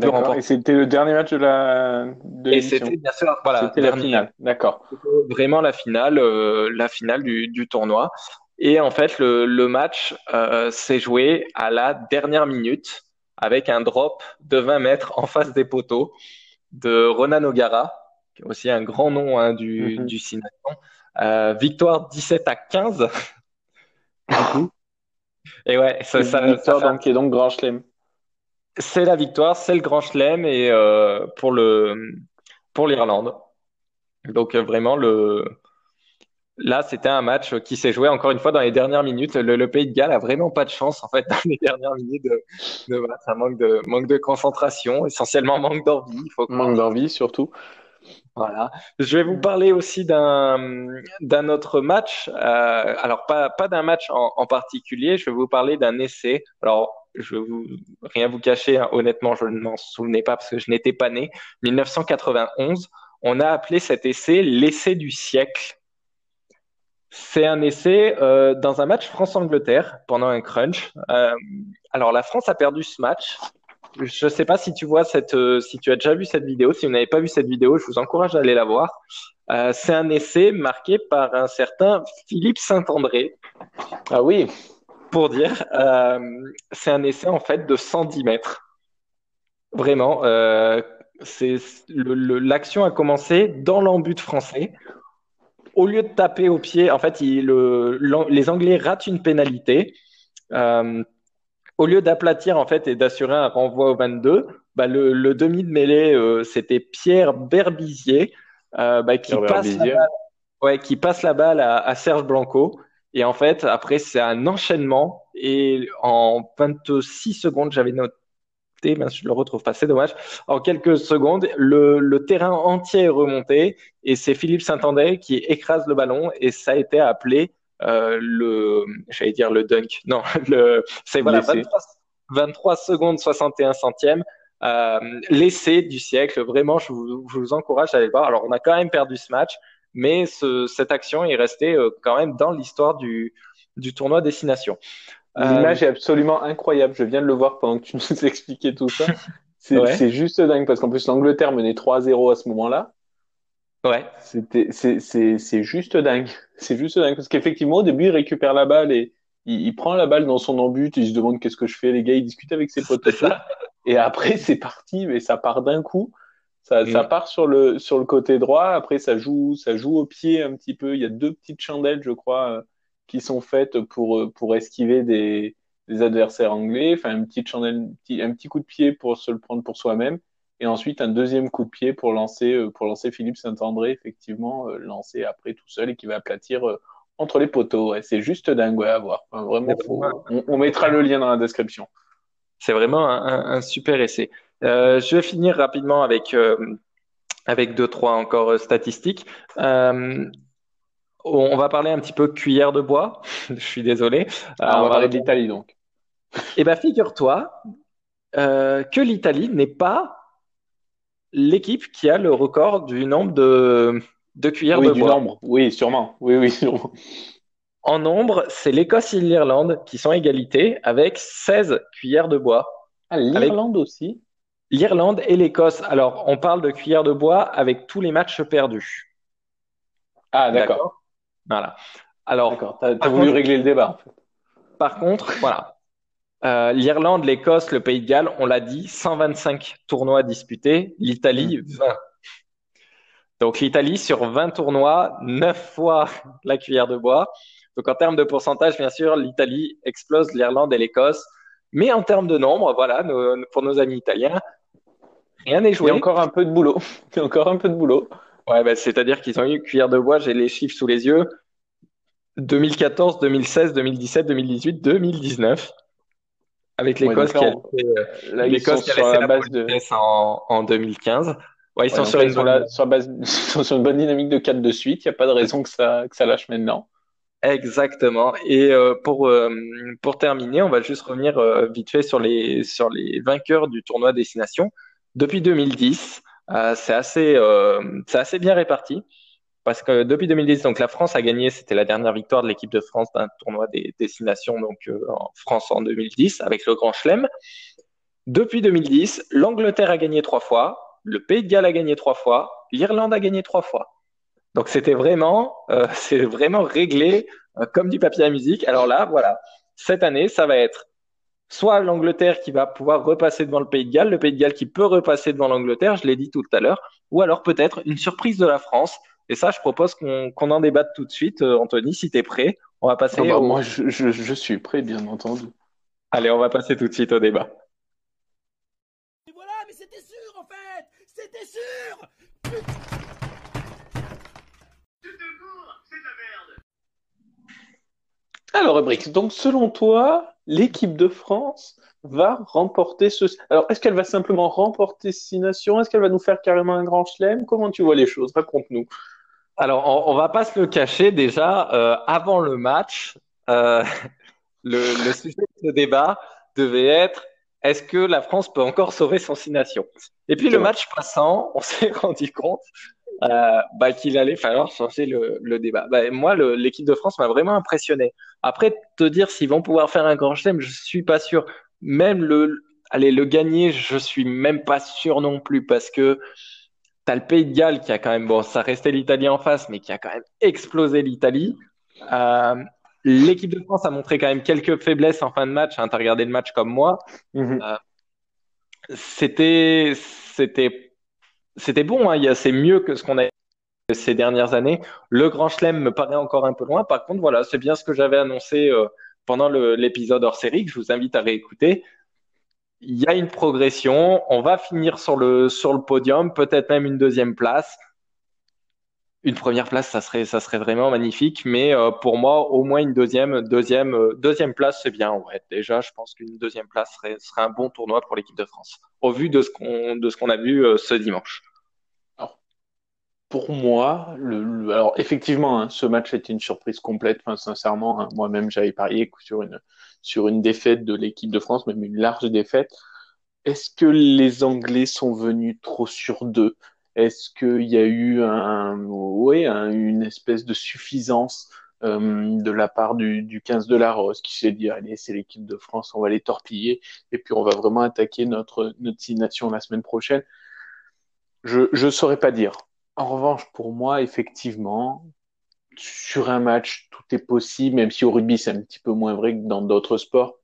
peut D'accord. remporter Et c'était le dernier match de la, de Et c'était bien sûr, voilà, C'était la finale. D'accord. vraiment la finale, euh, la finale du, du tournoi. Et en fait, le, le match euh, s'est joué à la dernière minute avec un drop de 20 mètres en face des poteaux de Ronan O'Gara, qui est aussi un grand nom hein, du, Mhm. du Six Nations. Euh, victoire 17 à 15, du coup. Et ouais, ça, ça, ça victoire fait donc, qui est donc Grand Chelem. c'est la victoire, c'est le Grand Chelem et euh, pour le pour l'Irlande. Donc euh, vraiment le là c'était un match qui s'est joué encore une fois dans les dernières minutes. Le, le Pays de Galles a vraiment pas de chance en fait dans les dernières minutes de, de match. Un manque de manque de concentration, essentiellement manque d'envie, il faut croire. Manque d'envie, surtout. Voilà. Je vais vous parler aussi d'un d'un autre match. Euh, alors pas pas d'un match en, en particulier. Je vais vous parler d'un essai. Alors je vais vous rien vous cacher. hein, honnêtement, je ne m'en souvenais pas parce que je n'étais pas né. 1991. On a appelé cet essai l'essai du siècle. C'est un essai euh, dans un match France-Angleterre pendant un crunch. Euh, alors la France a perdu ce match. Je sais pas si tu vois cette, euh, si tu as déjà vu cette vidéo. Si vous n'avez pas vu cette vidéo, je vous encourage à aller la voir. Euh, c'est un essai marqué par un certain Philippe Saint-André, Ah oui. pour dire. Euh, c'est un essai en fait de 110 mètres. Vraiment, euh, c'est le- le- l'action a commencé dans l'embut français. Au lieu de taper au pied, en fait, il- le- les Anglais ratent une pénalité. Euh, au lieu d'aplatir en fait et d'assurer un renvoi au 22, bah, le, le demi de mêlée, euh, c'était Pierre Berbizier euh, bah, qui Pierre passe la Berbizier. balle, ouais, qui passe la balle à, à Serge Blanco. Et en fait, après, c'est un enchaînement. Et en 26 secondes, j'avais noté, mais je le retrouve pas, c'est dommage. En quelques secondes, le, le terrain entier est remonté et c'est Philippe Saint-André qui écrase le ballon et ça a été appelé euh, le, j'allais dire le dunk. Non, le, c'est voilà, L'essai. 23, 23 secondes 61 centièmes. Euh, l'essai du siècle, vraiment, je vous, je vous encourage à aller le voir. Alors, on a quand même perdu ce match, mais ce, cette action est restée euh, quand même dans l'histoire du, du tournoi Destination. Euh, L'image est absolument incroyable. Je viens de le voir pendant que tu nous expliquais tout ça. C'est Ouais. juste dingue parce qu'en plus l'Angleterre menait 3-0 à ce moment-là. ouais, C'était, c'est, c'est, c'est juste dingue. C'est juste dingue parce qu'effectivement au début il récupère la balle et il, il prend la balle dans son embut. Il se demande qu'est-ce que je fais les gars. Il discute avec ses potes. Et après c'est parti, mais ça part d'un coup. Ça, Mm. ça part sur le sur le côté droit. Après ça joue ça joue au pied un petit peu. Il y a deux petites chandelles je crois euh, qui sont faites pour euh, pour esquiver des des adversaires anglais. Enfin un petit, un petit coup de pied pour se le prendre pour soi-même. Et ensuite un deuxième coup de pied pour lancer euh, pour lancer Philippe Saint-André effectivement euh, lancé après tout seul et qui va aplatir entre les poteaux. Ouais, c'est juste dingue ouais, à voir. Enfin, vraiment, faut- on, on mettra le lien dans la description. C'est vraiment un, un- super essai. Euh, je vais finir rapidement avec, euh, avec deux, trois encore statistiques. Euh, on va parler un petit peu cuillère de bois. Je suis désolé. Ah, Euh, on va parler de l'Italie donc. Eh ben, figure-toi euh, que l'Italie n'est pas l'équipe qui a le record du nombre de, de cuillères Oui, de du bois. nombre. Oui, sûrement. Oui, oui, sûrement. En nombre, c'est l'Écosse et l'Irlande qui sont égalité avec 16 cuillères de bois. Ah, l'Irlande aussi? l'Irlande et l'Écosse. Alors, on parle de cuillère de bois avec tous les matchs perdus. Ah, d'accord? Voilà. Alors, d'accord. T'as, as voulu régler le débat. En fait. Par contre, voilà. Euh, L'Irlande, l'Écosse, le Pays de Galles, on l'a dit, 125 tournois disputés. L'Italie, 20. Mm. Donc l'Italie, sur 20 tournois, 9 fois la cuillère de bois. Donc en termes de pourcentage, bien sûr, l'Italie explose l'Irlande et l'Écosse. Mais en termes de nombre, voilà, pour nos amis italiens, rien n'est joué. Il y a encore un peu de boulot. Il y a encore un peu de boulot. Ouais, bah, c'est-à-dire qu'ils ont eu cuillère de bois, j'ai les chiffres sous les yeux. 2014, 2016, 2017, 2018, 2019. Avec l'Écosse qui a euh, l'Écosse qui a la base de en, en 2015. Ouais, ils sont sur, une bonne... sur, base... ils sont sur une bonne dynamique de 4 de suite. Il n'y a pas de raison que ça, que ça lâche maintenant. Exactement. Et euh, pour, euh, pour terminer, on va juste revenir euh, vite fait sur les, sur les vainqueurs du tournoi Destination. Depuis 2010, c'est assez, c'est assez bien réparti. Parce que depuis 2010, donc la France a gagné, c'était la dernière victoire de l'équipe de France d'un tournoi des destinations, donc en France en 2010, avec le Grand Chelem. Depuis 2010, l'Angleterre a gagné trois fois, le Pays de Galles a gagné trois fois, l'Irlande a gagné trois fois. Donc c'était vraiment, euh, c'est vraiment réglé euh, comme du papier à musique. Alors là, voilà, cette année, ça va être soit l'Angleterre qui va pouvoir repasser devant le Pays de Galles, le Pays de Galles qui peut repasser devant l'Angleterre, je l'ai dit tout à l'heure, ou alors peut-être une surprise de la France. Et ça, je propose qu'on en débatte tout de suite. Euh, Anthony, si tu es prêt, on va passer. Ah bah, moi, je, je, je, suis prêt, bien entendu. Allez, on va passer tout de suite au débat. Et voilà, mais c'était sûr en fait C'était sûr Alors, Brick, donc selon toi, l'équipe de France va remporter ce. Alors, est-ce qu'elle va simplement remporter Six Nations? Est-ce qu'elle va nous faire carrément un grand chelem? Comment tu vois les choses? Raconte-nous. Alors, on, va pas se le cacher déjà. Euh, avant le match, euh, le, sujet de ce débat devait être est-ce que la France peut encore sauver son Six Nations? Et puis le match passant, on s'est rendu compte euh, bah, qu'il allait falloir changer le, le débat. Bah, moi, l'équipe de France m'a vraiment impressionné. Après, te dire s'ils vont pouvoir faire un grand chelem, je suis pas sûr. Même le, allez, le gagner, je suis même pas sûr non plus parce que t'as le Pays de Galles qui a quand même, bon, ça restait l'Italie en face, mais qui a quand même explosé l'Italie. Euh, L'équipe de France a montré quand même quelques faiblesses en fin de match. Hein, t'as regardé le match comme moi. Euh, c'était, c'était c'était bon, hein, c'est mieux que ce qu'on a ces dernières années. Le Grand Chelem me paraît encore un peu loin. Par contre, voilà, c'est bien ce que j'avais annoncé euh, pendant l'épisode hors série que je vous invite à réécouter. Il y a une progression. On va finir sur le, sur le podium, peut-être même une deuxième place. Une première place, ça serait, vraiment magnifique. Mais euh, pour moi, au moins une deuxième, deuxième, euh, deuxième place, c'est bien. Déjà, je pense qu'une deuxième place serait, un bon tournoi pour l'équipe de France, au vu de ce qu'on, de a vu ce dimanche pour moi, alors effectivement, hein, ce match était une surprise complète. Enfin, sincèrement, hein, moi-même, j'avais parié sur sur une défaite de l'équipe de France, même une large défaite. Est-ce que les Anglais sont venus trop sur deux? Est-ce qu'il y a eu un, ouais, une espèce de suffisance euh, de la part du, du 15 de la Rose qui s'est dit allez, c'est l'équipe de France, on va les torpiller et puis on va vraiment attaquer notre notre nation la semaine prochaine? Je je saurais pas dire. En revanche, pour moi, effectivement, sur un match, tout est possible, même si au rugby, c'est un petit peu moins vrai que dans d'autres sports.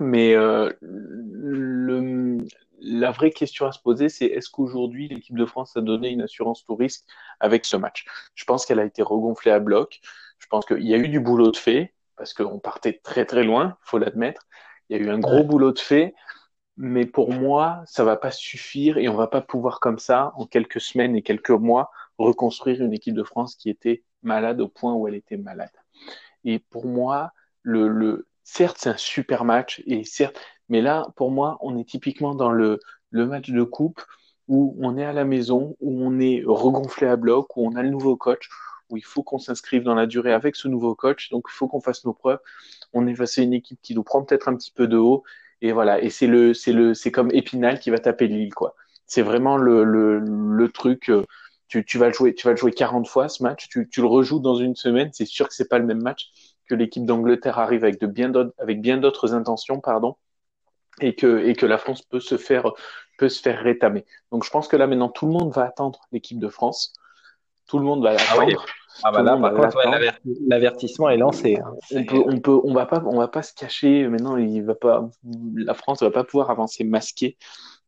Mais euh, le, la vraie question à se poser, c'est est-ce qu'aujourd'hui, l'équipe de France a donné une assurance tout risque avec ce match? Je pense qu'elle a été regonflée à bloc. Je pense qu'il y a eu du boulot de fait, parce qu'on partait très très loin, faut l'admettre. Il y a eu un gros boulot de fait mais pour moi, ça va pas suffire et on va pas pouvoir comme ça, en quelques semaines et quelques mois, reconstruire une équipe de France qui était malade au point où elle était malade. Et pour moi, le, le certes, c'est un super match et certes, mais là, pour moi, on est typiquement dans le, le match de coupe où on est à la maison, où on est regonflé à bloc, où on a le nouveau coach, où il faut qu'on s'inscrive dans la durée avec ce nouveau coach. Donc, il faut qu'on fasse nos preuves. On est face à une équipe qui nous prend peut-être un petit peu de haut et voilà. Et c'est le, c'est le, c'est comme Épinal qui va taper Lille, quoi. C'est vraiment le, le, le truc. Euh, tu, tu vas le jouer, tu vas le jouer 40 fois ce match. Tu, tu le rejoues dans une semaine. C'est sûr que c'est pas le même match que l'équipe d'Angleterre arrive avec de bien d'autres, avec bien d'autres intentions, pardon. Et que, et que la France peut se faire peut se faire rétamer. Donc je pense que là maintenant tout le monde va attendre l'équipe de France. Tout le monde va Ah oui. Ah bah là, par contre, ouais, l'avertissement est lancé. hein. On peut, on peut, on va pas, on va pas se cacher. Maintenant, il va pas, la France va pas pouvoir avancer masquée.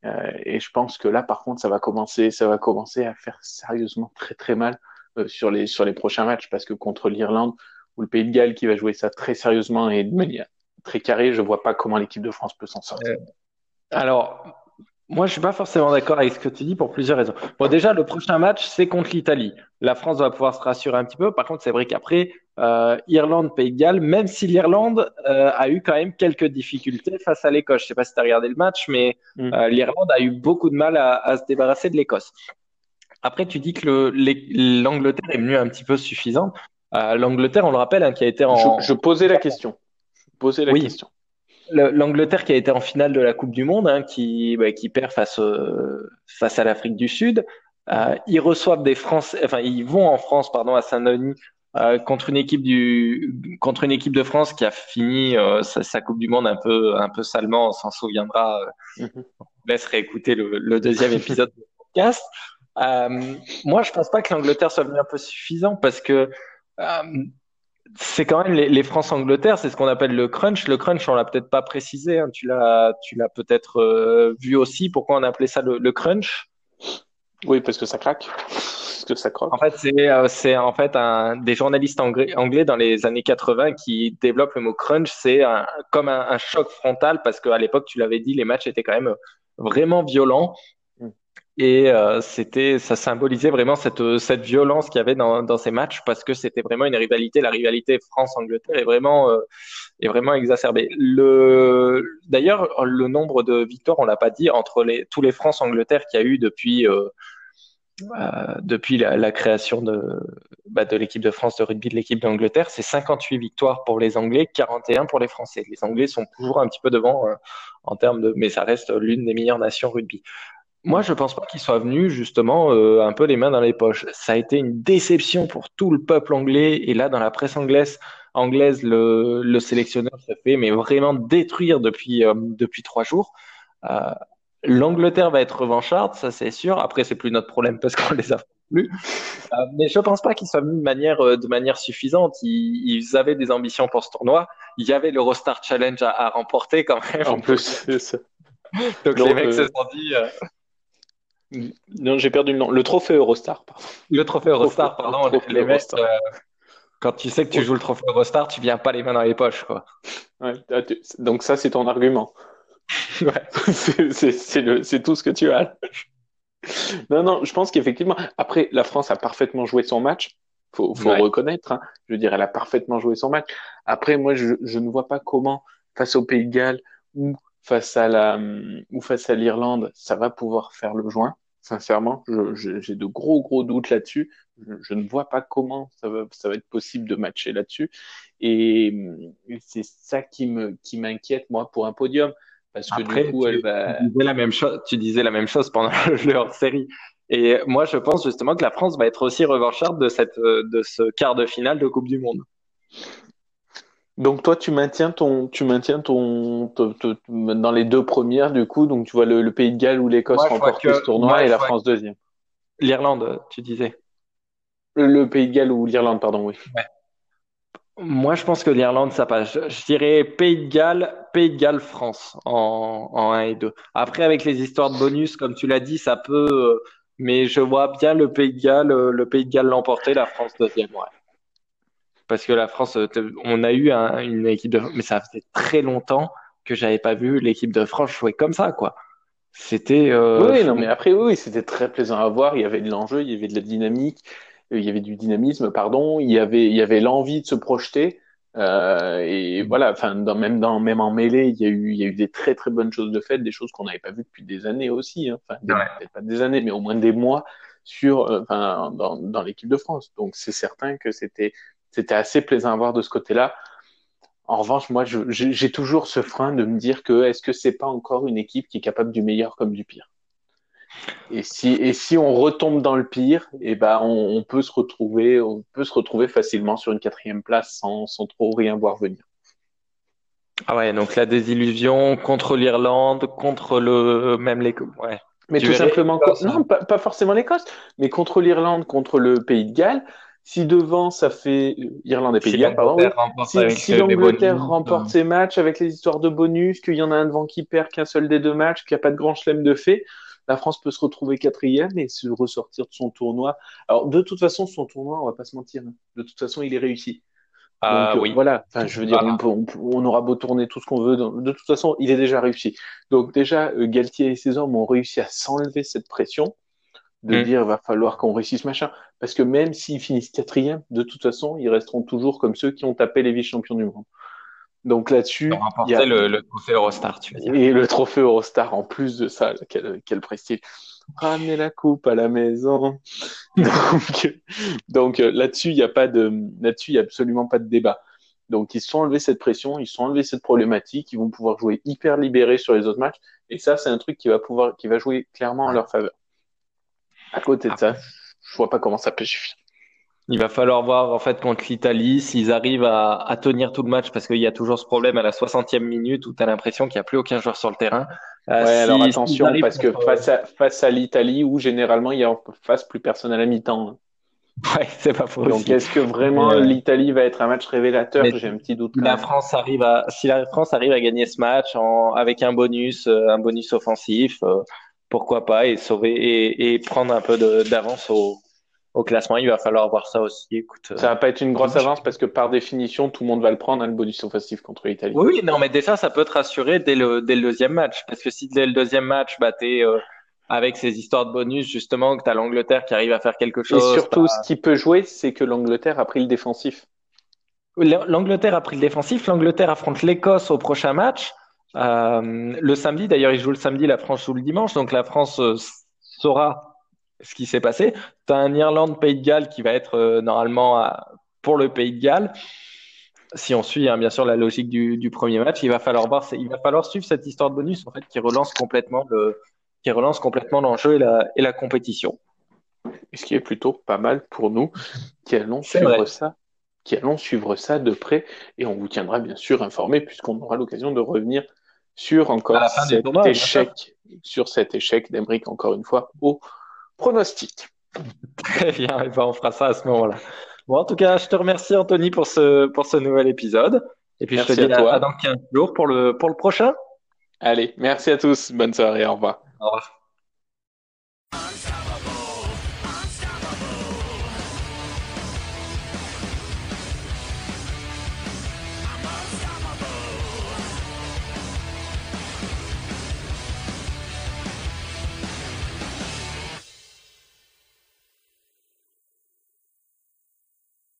Euh, et je pense que là, par contre, ça va commencer, ça va commencer à faire sérieusement très très mal euh, sur les sur les prochains matchs parce que contre l'Irlande ou le Pays de Galles qui va jouer ça très sérieusement et de manière très carrée, je vois pas comment l'équipe de France peut s'en sortir. Alors, moi, je suis pas forcément d'accord avec ce que tu dis pour plusieurs raisons. Bon, déjà, le prochain match, c'est contre l'Italie. La France va pouvoir se rassurer un petit peu. Par contre, c'est vrai qu'après, euh, Irlande, Pays de Galles, même si l'Irlande euh, a eu quand même quelques difficultés face à l'Écosse. Je sais pas si tu as regardé le match, mais Mm. euh, l'Irlande a eu beaucoup de mal à, à se débarrasser de l'Écosse. Après, tu dis que l'Angleterre est venue un petit peu suffisante. Euh, L'Angleterre, on le rappelle, hein, qui a été en, Je, je posais la question. Posais la Oui. question. Le- L'Angleterre qui a été en finale de la Coupe du Monde, hein, qui, bah, qui perd face, euh, face à l'Afrique du Sud. Euh, ils reçoivent des Français, enfin ils vont en France, pardon, à Saint-Denis euh, contre une équipe du, contre une équipe de France qui a fini sa, sa Coupe du Monde un peu, un peu salement. On s'en souviendra. Mhm. on laisse réécouter le, le deuxième épisode du podcast. Moi, je pense pas que l'Angleterre soit venue un peu suffisant parce que c'est quand même les, les France-Angleterre, c'est ce qu'on appelle le crunch. Le crunch, on l'a peut-être pas précisé. hein. Tu l'as, tu l'as peut-être euh, vu aussi. Pourquoi on appelait ça le, le crunch? Oui, parce que ça craque. Parce que ça croque. En fait, c'est euh, c'est en fait un des journalistes anglais, anglais dans les années 80 qui développent le mot crunch. C'est un- comme un, un choc frontal parce qu'à l'époque, tu l'avais dit, les matchs étaient quand même vraiment violents. Et euh, c'était, ça symbolisait vraiment cette cette violence qu'il y avait dans dans ces matchs parce que c'était vraiment une rivalité. La rivalité France-Angleterre est vraiment euh, est vraiment exacerbée. Le d'ailleurs, le nombre de victoires, on l'a pas dit entre les tous les France-Angleterre qu'il y a eu depuis euh, euh, depuis la, création de, bah, de l'équipe de France de rugby de l'équipe d'Angleterre, c'est 58 victoires pour les Anglais, 41 pour les Français. Les Anglais sont toujours un petit peu devant euh, en termes de, mais ça reste l'une des meilleures nations rugby. Moi, je pense pas qu'ils soient venus justement euh, un peu les mains dans les poches. Ça a été une déception pour tout le peuple anglais. Et là, dans la presse anglaise, anglaise, le, le sélectionneur se fait mais vraiment détruire depuis euh, depuis trois jours. Euh, L'Angleterre va être revancharde, ça c'est sûr. Après, c'est plus notre problème parce qu'on les a plus. Euh, mais je pense pas qu'ils soient venus de manière euh, de manière suffisante. Ils, ils avaient des ambitions pour ce tournoi. Il y avait l'Eurostar Challenge à, à remporter quand même. En plus, c'est ça. Donc Non, les mecs euh, se sont dit euh, Non, j'ai perdu le nom. Le trophée Eurostar, pardon. le trophée Eurostar, pardon. trophée les mecs, euh, quand tu sais que tu joues le trophée Eurostar, tu viens pas les mains dans les poches, quoi. Ouais, ah, donc ça, c'est ton argument. Ouais. C'est tout ce que tu as. Non, non, je pense qu'effectivement, après, la France a parfaitement joué son match. Faut, faut Ouais. reconnaître. hein. Je veux dire, elle a parfaitement joué son match. Après, moi, je, je ne vois pas comment, face au Pays de Galles ou face à la, ou face à l'Irlande, ça va pouvoir faire le joint. Sincèrement, j'ai de gros, gros doutes là-dessus. Je, je ne vois pas comment ça va, ça va être possible de matcher là-dessus. Et, c'est ça qui me, qui m'inquiète, moi, pour un podium. Parce que Après, du coup, tu, elle va. tu disais la même chose, tu disais la même chose pendant le hors-série. Et moi, je pense justement que la France va être aussi revancharde de cette, euh, de ce quart de finale de Coupe du Monde. Donc toi, tu maintiens ton, tu maintiens ton, ton- ton- dans les deux premières du coup. Donc tu vois le, le Pays de Galles ou l'Écosse remporter ce tournoi moi, et la France deuxième. L'Irlande, tu disais. Le, le Pays de Galles ou l'Irlande, pardon, oui. Moi, je pense que l'Irlande, ça passe. Je, je dirais Pays de Galles, Pays de Galles, France en, en 1 et 2. Après, avec les histoires de bonus, comme tu l'as dit, ça peut. euh, Mais je vois bien le Pays de Galles, euh, le Pays de Galles l'emporter, la France deuxième, ouais. Parce que la France, euh, on a eu un- une équipe de, mais ça faisait très longtemps que j'avais pas vu l'équipe de France jouer comme ça, quoi. C'était. euh, Oui, non, mais après, oui, c'était très plaisant à voir. Il y avait de l'enjeu, il y avait de la dynamique, euh, il y avait du dynamisme, pardon. Il y avait, il y avait l'envie de se projeter. Euh, et Mm. voilà, enfin, dans, même dans, même en mêlée, il y a eu, il y a eu des très très bonnes choses de fait, des choses qu'on n'avait pas vues depuis des années aussi. Hein. Enfin, des- Ouais. peut-être pas des années, mais au moins des mois sur, euh, enfin, dans, dans l'équipe de France. Donc c'est certain que c'était, c'était assez plaisant à voir de ce côté-là. En revanche, moi, j'ai toujours ce frein de me dire que est-ce que c'est pas encore une équipe qui est capable du meilleur comme du pire? Et si, et si on retombe dans le pire, eh ben, on, on peut se retrouver, on peut se retrouver facilement sur une quatrième place sans, sans trop rien voir venir. Ah ouais, donc la désillusion contre l'Irlande, contre le même les ouais. Mais tout simplement, non, pas, pas forcément l'Écosse, mais contre l'Irlande, contre le Pays de Galles. Si devant, ça fait euh, Irlande et Pays de Galles, pardon. Si, si l'Angleterre remporte ses matchs avec les histoires de bonus, qu'il y en a un devant qui perd qu'un seul des deux matchs, qu'il n'y a pas de grand chelem de fait, la France peut se retrouver quatrième et se ressortir de son tournoi. Alors, de toute façon, son tournoi, on va pas se mentir. Hein. De toute façon, il est réussi. Ah euh, oui. Voilà. Enfin, je veux dire, on, peut- on peut- on aura beau tourner tout ce qu'on veut. De toute façon, il est déjà réussi. Donc, déjà, euh, Galtier et ses hommes ont réussi à s'enlever cette pression de Mm. dire, va falloir qu'on réussisse machin. Parce que même s'ils finissent quatrième, de toute façon, ils resteront toujours comme ceux qui ont tapé les vice-champions du monde. Donc là-dessus, il y a- le, le trophée Eurostar, tu veux dire. et le trophée Eurostar en plus de ça, quel, quel prestige. Ramener la coupe à la maison. Donc, donc euh, là-dessus, il n'y a pas de, là-dessus, il y a absolument pas de débat. Donc ils se sont enlevés cette pression, ils se sont enlevés cette problématique, ils vont pouvoir jouer hyper libérés sur les autres matchs. Et ça, c'est un truc qui va pouvoir, qui va jouer clairement en leur faveur. À côté de ça, je vois pas comment ça peut suffire. Il va falloir voir en fait contre l'Italie s'ils arrivent à, à tenir tout le match parce qu'il y a toujours ce problème à la 60e minute où tu as l'impression qu'il n'y a plus aucun joueur sur le terrain. Euh, Ouais, alors si- attention, s'ils arrivent parce que face à, face à l'Italie, où généralement il y a en face plus personne à la mi-temps. hein. Ouais, c'est pas faux Donc est-ce que vraiment l'Italie va être un match révélateur? J'ai un petit doute quand la même. France arrive à, si la France arrive à gagner ce match en, avec un bonus, euh, un bonus offensif, euh, pourquoi pas, et sauver et, et prendre un peu de- d'avance au, au classement. Il va falloir voir ça aussi. Écoute, euh, Ça va pas être une grosse avance parce que par définition, tout le monde va le prendre, hein, le bonus offensif contre l'Italie. Oui, oui, non, mais déjà, ça peut te rassurer dès le, dès le deuxième match. Parce que si dès le deuxième match, bah, t'es, euh, avec ces histoires de bonus, justement, que t'as l'Angleterre qui arrive à faire quelque Et chose. surtout, bah, ce qui peut jouer, c'est que l'Angleterre a pris le défensif. L'Angleterre a pris le défensif. L'Angleterre affronte l'Écosse au prochain match. Euh, le samedi, d'ailleurs, ils jouent le samedi, la France joue le dimanche. Donc, la France euh, saura ce qui s'est passé. Tu as un Irlande-Pays de Galles qui va être euh, normalement à- pour le Pays de Galles. Si on suit, hein, bien sûr, la logique du, du premier match, il va falloir voir, il va falloir suivre cette histoire de bonus, en fait, qui relance complètement le, qui relance complètement l'enjeu et la, et la compétition. Ce qui est plutôt pas mal pour nous qui allons suivre vrai. ça, qui allons suivre ça de près et on vous tiendra bien sûr informé puisqu'on aura l'occasion de revenir sur encore À cet échec, sur cet échec d'Emeric encore une fois au pronostic. Très bien, et ben, on fera ça à ce moment-là. Bon, en tout cas, je te remercie, Anthony, pour ce, pour ce nouvel épisode. Et puis, Merci je te dis à toi. à dans 15 jours pour le, pour le prochain. Allez, merci à tous, bonne soirée, au revoir. Au revoir.